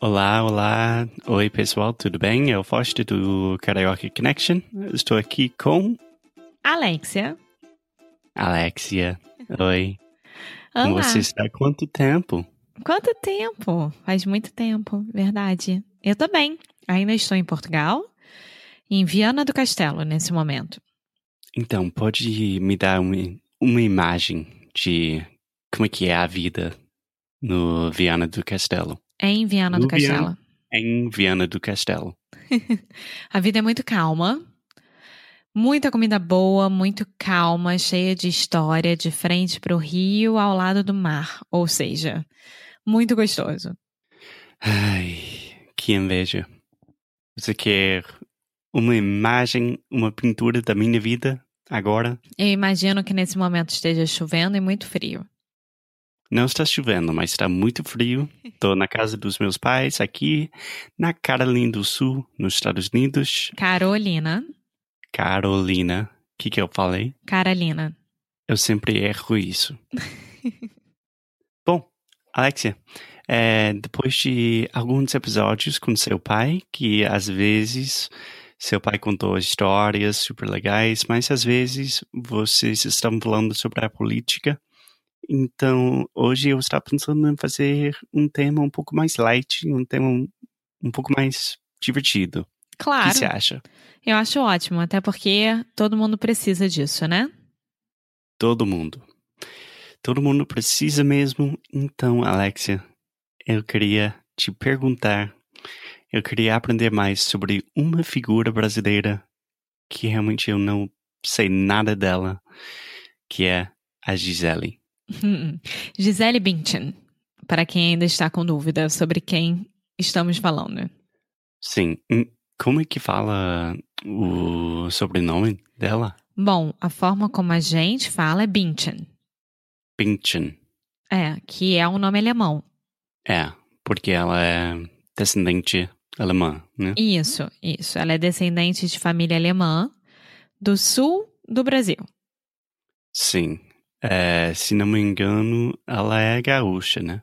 Olá, olá. Oi, pessoal, tudo bem? Eu Foster do Karaoke Connection. Estou aqui com Alexia. Alexia. Oi. Olá. Você está há quanto tempo? Quanto tempo? Faz muito tempo, verdade. Eu tô bem. Ainda estou em Portugal, em Viana do Castelo, nesse momento. Então, pode me dar uma, uma imagem de como é que é a vida no Viana do Castelo? Em Viana do Castelo. Viana. Em Viana do Castelo. A vida é muito calma. Muita comida boa, muito calma, cheia de história, de frente para o rio, ao lado do mar. Ou seja, muito gostoso. Ai, que inveja. Você quer uma imagem, uma pintura da minha vida agora? Eu imagino que nesse momento esteja chovendo e muito frio. Não está chovendo, mas está muito frio. Estou na casa dos meus pais, aqui na Carolina do Sul, nos Estados Unidos. Carolina. Carolina. O que, que eu falei? Carolina. Eu sempre erro isso. Bom, Alexia, é, depois de alguns episódios com seu pai, que às vezes seu pai contou histórias super legais, mas às vezes vocês estão falando sobre a política. Então, hoje eu estava pensando em fazer um tema um pouco mais light, um tema um, um pouco mais divertido. O Claro. que você acha? Eu acho ótimo, até porque todo mundo precisa disso, né? Todo mundo. Todo mundo precisa mesmo. Então, Alexia, eu queria te perguntar. Eu queria aprender mais sobre uma figura brasileira que realmente eu não sei nada dela, que é a Gisele. Gisele Bündchen, para quem ainda está com dúvida sobre quem estamos falando. Sim. hum, Como é que fala o sobrenome dela? Bom, a forma como a gente fala é Bündchen. Bündchen. É, que é um nome alemão. É, porque ela é descendente alemã, né? Isso, isso. Ela é descendente de família alemã do sul do Brasil. Sim. É, se não me engano, ela é gaúcha, né?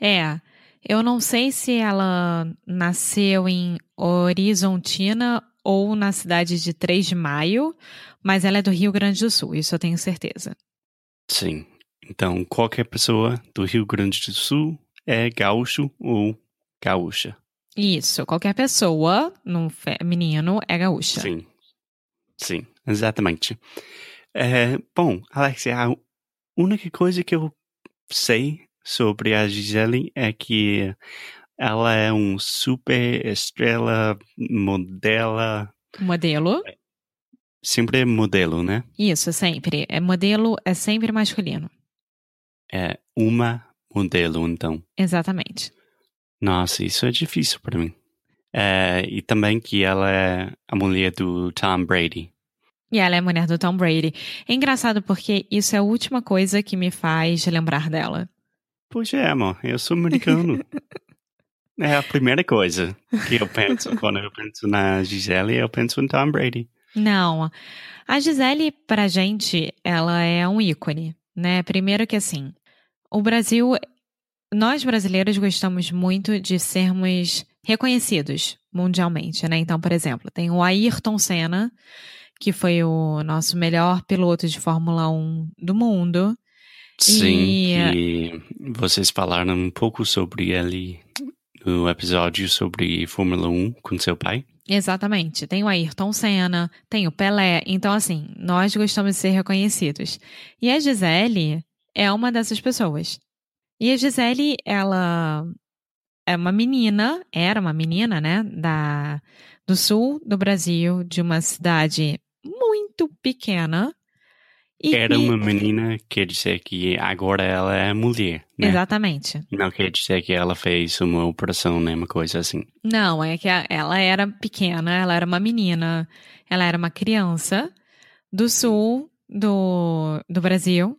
É, eu não sei se ela nasceu em Horizontina ou na cidade de 3 de Maio, mas ela é do Rio Grande do Sul, isso eu tenho certeza. Sim. Então, qualquer pessoa do Rio Grande do Sul é gaúcho ou gaúcha. Isso, qualquer pessoa, no feminino, é gaúcha. Sim. Sim, exatamente. É, bom, Alexia, a única coisa que eu sei sobre a Gisele é que ela é um super estrela, modela, Modelo, sempre é modelo, né? isso, sempre. É modelo é sempre masculino. É uma modelo, então. Exatamente. Nossa, isso é difícil para mim. É, e também que ela é a mulher do Tom Brady. E ela é a mulher do Tom Brady. É engraçado porque isso é a última coisa que me faz lembrar dela. Pois é, amor, eu sou americano. é a primeira coisa que eu penso quando eu penso na Gisele, eu penso em Tom Brady. Não. A Gisele, pra gente, ela é um ícone, né? Primeiro que assim, o Brasil, nós brasileiros gostamos muito de sermos reconhecidos mundialmente, né? Então, por exemplo, tem o Ayrton Senna, que foi o nosso melhor piloto de Fórmula 1 do mundo. Sim, E- que vocês falaram um pouco sobre ele no episódio sobre Fórmula 1 com seu pai. Exatamente. Tem o Ayrton Senna, tem o Pelé. Então, assim, nós gostamos de ser reconhecidos. E a Gisele é uma dessas pessoas. E a Gisele, ela é uma menina, era uma menina, né, da, do sul do Brasil, de uma cidade muito pequena. Era uma menina, quer dizer que agora ela é mulher, né? Exatamente. Não quer dizer que ela fez uma operação, nem uma coisa assim. Não, é que ela era pequena, ela era uma menina, ela era uma criança do sul do, do Brasil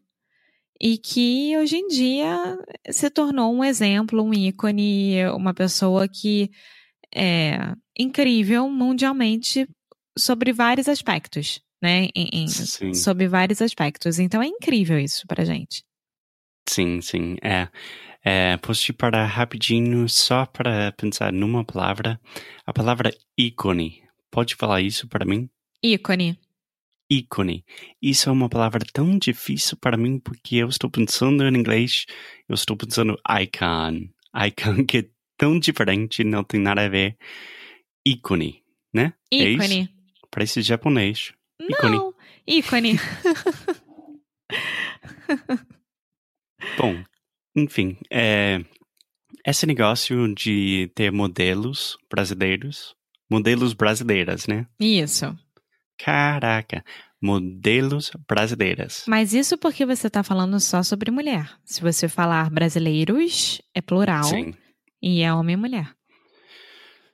e que hoje em dia se tornou um exemplo, um ícone, uma pessoa que é incrível mundialmente sobre vários aspectos, né? Em, em, sobre vários aspectos. Então é incrível isso pra gente. Sim, sim. É. é posso te parar rapidinho só para pensar numa palavra? A palavra ícone. Pode falar isso para mim? Ícone ícone. Isso é uma palavra tão difícil para mim porque eu estou pensando em inglês, eu estou pensando icon. Icon que é tão diferente, não tem nada a ver. Ícone, né? Ícone. É Parece japonês. Ícone. Não, ícone. Bom, enfim, é, esse negócio de ter modelos brasileiros, modelos brasileiras, né? Isso. Caraca, modelos brasileiras. Mas isso porque você está falando só sobre mulher. Se você falar brasileiros, é plural. Sim. E é homem e mulher.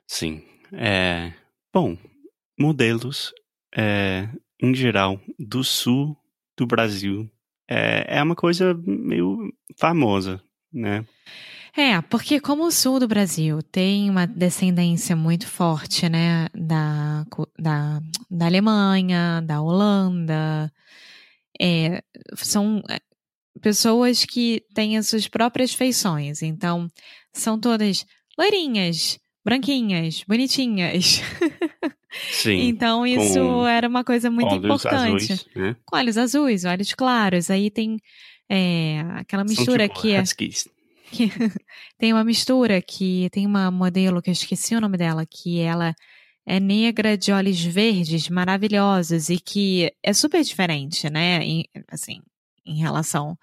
Sim. É, bom, modelos, é, em geral, do sul do Brasil, é, é uma coisa meio famosa, né? É, porque como o sul do Brasil tem uma descendência muito forte, né, da, da, da Alemanha, da Holanda, é, são é, pessoas que têm as suas próprias feições, então são todas loirinhas, branquinhas, bonitinhas. Sim. então isso era uma coisa muito olhos importante. Azuis, né? Com olhos azuis, olhos claros, aí tem é, aquela mistura tipo que é que tem uma mistura que tem uma modelo que eu esqueci o nome dela, que ela é negra de olhos verdes, maravilhosos e que é super diferente, né? Em, assim, em relação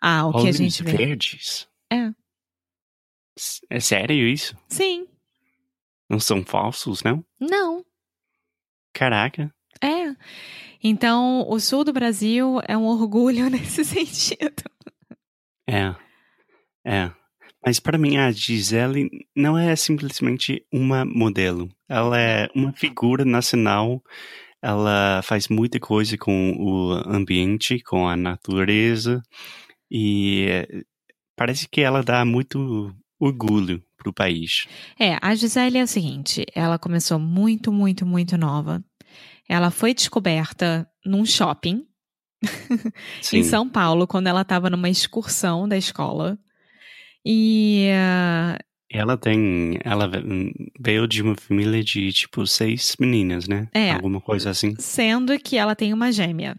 ao olhos que a gente vê. verdes? É. É sério isso? Sim. Não são falsos, não? Não. Caraca. É. Então, o sul do Brasil é um orgulho nesse sentido. É. É. Mas para mim a Gisele não é simplesmente uma modelo. Ela é uma figura nacional. Ela faz muita coisa com o ambiente, com a natureza e parece que ela dá muito orgulho para o país. É, a Gisele é a seguinte: ela começou muito, muito, muito nova. Ela foi descoberta num shopping em São Paulo quando ela estava numa excursão da escola. E. Uh... Ela tem. Ela veio de uma família de, tipo, seis meninas, né? É. Alguma coisa assim. Sendo que ela tem uma gêmea.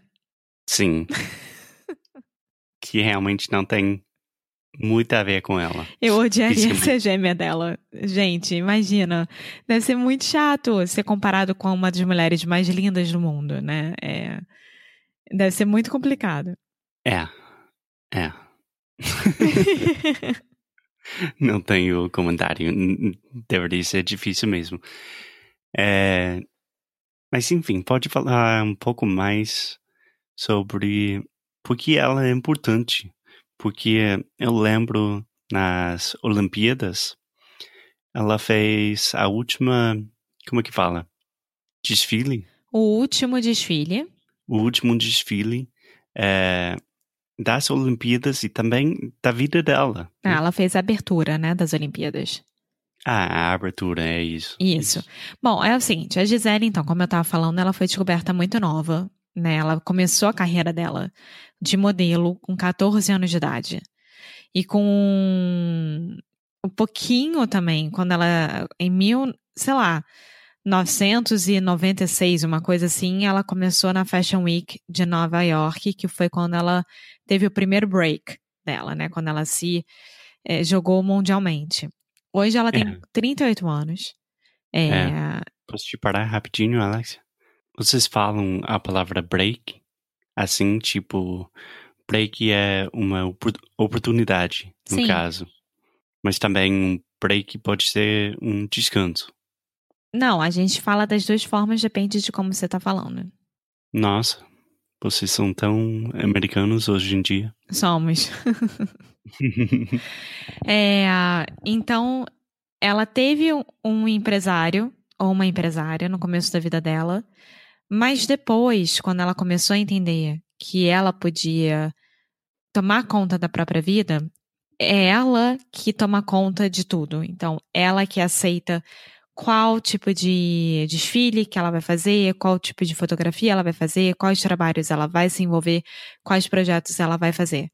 Sim. que realmente não tem muito a ver com ela. Eu odiaria ser gêmea dela. Gente, imagina. Deve ser muito chato ser comparado com uma das mulheres mais lindas do mundo, né? É... Deve ser muito complicado. É. É. Não tenho comentário. Deveria ser difícil mesmo. É, mas enfim, pode falar um pouco mais sobre por que ela é importante. Porque eu lembro nas Olimpíadas, ela fez a última. Como é que fala? Desfile? O último desfile. O último desfile. É, das Olimpíadas e também da vida dela. Ah, ela fez a abertura, né, das Olimpíadas. Ah, a abertura, é isso. Isso. isso. Bom, é o seguinte, a Gisele, então, como eu estava falando, ela foi descoberta muito nova, né? Ela começou a carreira dela de modelo com 14 anos de idade. E com um pouquinho também, quando ela, em mil, sei lá, 996, uma coisa assim, ela começou na Fashion Week de Nova York, que foi quando ela teve o primeiro break dela, né? Quando ela se é, jogou mundialmente. Hoje ela tem é. 38 anos. É, é. posso te parar rapidinho, Alex? Vocês falam a palavra break? Assim, tipo, break é uma oportunidade, no Sim. caso. Mas também um break pode ser um descanso. Não, a gente fala das duas formas, depende de como você tá falando. Nossa, vocês são tão americanos hoje em dia. Somos. É, então, ela teve um empresário ou uma empresária no começo da vida dela, mas depois, quando ela começou a entender que ela podia tomar conta da própria vida, é ela que toma conta de tudo. Então, ela que aceita qual tipo de desfile que ela vai fazer, qual tipo de fotografia ela vai fazer, quais trabalhos ela vai se envolver, quais projetos ela vai fazer.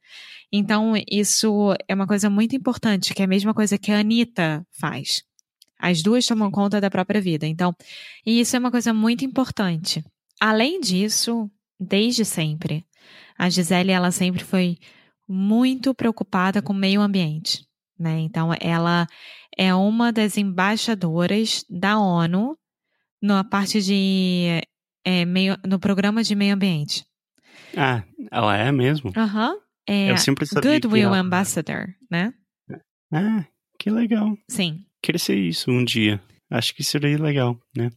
Então, isso é uma coisa muito importante, que é a mesma coisa que a Anitta faz. As duas tomam conta da própria vida. Então, e isso é uma coisa muito importante. Além disso, desde sempre, a Gisele ela sempre foi muito preocupada com o meio ambiente, né? Então, ela é uma das embaixadoras da ONU na parte de é, meio, no programa de meio ambiente. Ah, ela é mesmo? Aham. Uhum. É Eu sempre sabia Goodwill ela... Ambassador, né? Ah, que legal. Sim. Ser isso um dia. Acho que seria legal, né?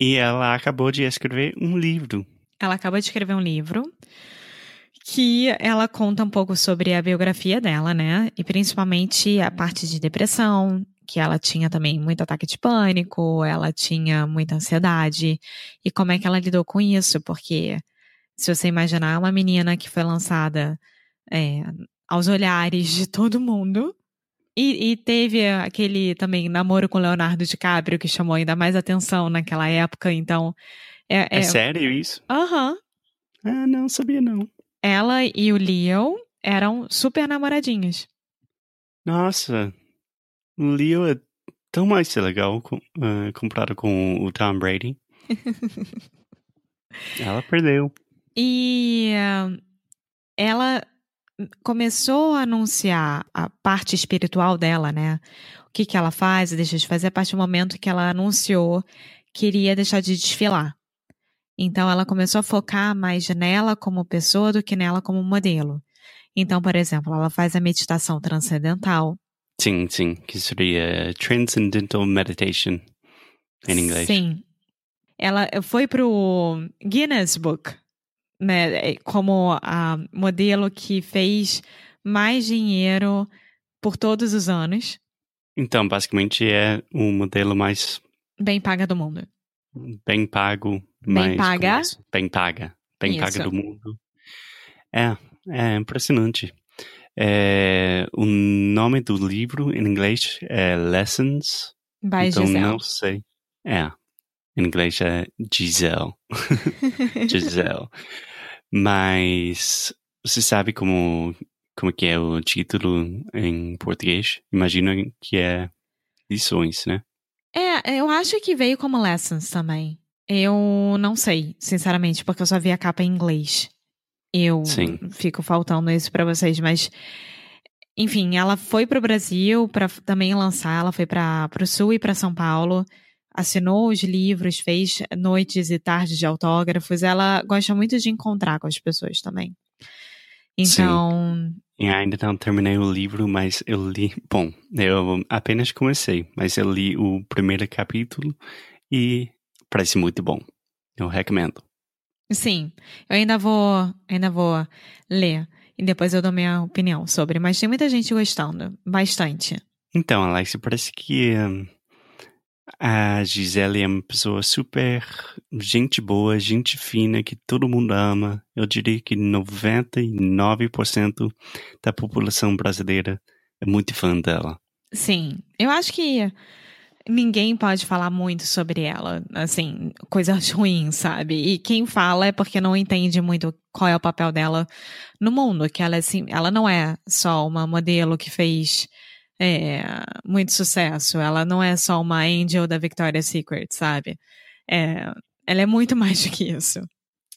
E ela acabou de escrever um livro. Ela acabou de escrever um livro que ela conta um pouco sobre a biografia dela, né? E principalmente a parte de depressão, que ela tinha também muito ataque de pânico, ela tinha muita ansiedade, e como é que ela lidou com isso, porque se você imaginar uma menina que foi lançada é, aos olhares de todo mundo, e, e, teve aquele também namoro com Leonardo DiCaprio que chamou ainda mais atenção naquela época, então. É, é... é sério isso? Aham. Uhum. Ah, não sabia não. Ela e o Leo eram super namoradinhos. Nossa, o Leo é tão mais legal com, uh, comparado com o Tom Brady. ela perdeu. E uh, ela começou a anunciar a parte espiritual dela, né? O que, que ela faz e deixa de fazer a partir do momento que ela anunciou que iria deixar de desfilar. Então, ela começou a focar mais nela como pessoa do que nela como modelo. Então, por exemplo, ela faz a meditação transcendental. Sim, sim, que seria Transcendental Meditation em inglês. Sim. Ela foi pro Guinness Book né, como a modelo que fez mais dinheiro por todos os anos. Então, basicamente é o modelo mais bem paga do mundo. Bem pago, bem mais paga, bem paga, bem Isso. paga do mundo. É, é impressionante. É, o nome do livro em inglês é Lessons. By então Giselle. não sei. É, em inglês é Giselle. Giselle. Mas você sabe como como que é o título em português? Imagino que é lições, né? É, eu acho que veio como lessons também. Eu não sei, sinceramente, porque eu só vi a capa em inglês. Eu Sim. fico faltando isso para vocês, mas enfim, ela foi pro Brasil para também lançar, ela foi para pro Sul e para São Paulo, assinou os livros, fez noites e tardes de autógrafos. Ela gosta muito de encontrar com as pessoas também. Então, E ainda não terminei o livro, mas eu li. Bom, eu apenas comecei, mas eu li o primeiro capítulo e parece muito bom. Eu recomendo. sim, eu ainda vou, ainda vou ler e depois eu dou minha opinião sobre, mas tem muita gente gostando, bastante. Então, Alex, parece que hum, a Gisele é uma pessoa super gente boa, gente fina, que todo mundo ama. Eu diria que 99% da população brasileira é muito fã dela. Sim, eu acho que ninguém pode falar muito sobre ela, assim, coisas ruins, sabe? E quem fala é porque não entende muito qual é o papel dela no mundo, que ela assim, ela não é só uma modelo que fez é, muito sucesso, ela não é só uma angel da Victoria's Secret, sabe? É, ela é muito mais do que isso.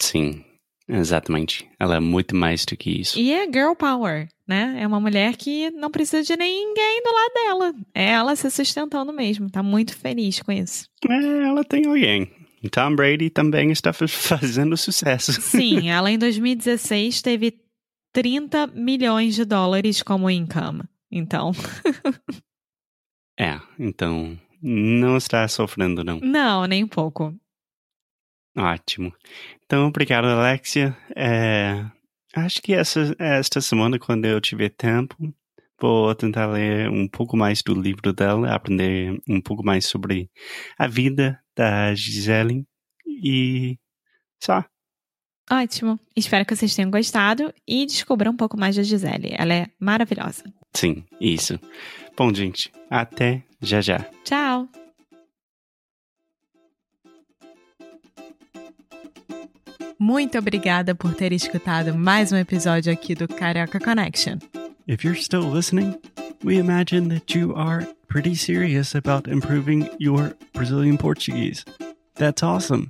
Sim. Exatamente. Ela é muito mais do que isso. E é girl power, né? É uma mulher que não precisa de ninguém do lado dela. É ela se sustentando mesmo. Tá muito feliz com isso. É, ela tem alguém. Tom Brady também está fazendo sucesso. Sim, ela em 2016 teve 30 milhões de dólares como income. Então. é, então não está sofrendo, não. Não, nem um pouco. Ótimo. Então, obrigado, Alexia. É, acho que essa, esta semana, quando eu tiver tempo, vou tentar ler um pouco mais do livro dela, aprender um pouco mais sobre a vida da Gisele e só. Ótimo. Espero que vocês tenham gostado e descubram um pouco mais da Gisele. Ela é maravilhosa. Sim, isso. Bom, gente, até já já. Tchau. Muito obrigada por ter escutado mais um episódio aqui do Carioca Connection. If you're still listening, we imagine that you are pretty serious about improving your Brazilian Portuguese. That's awesome.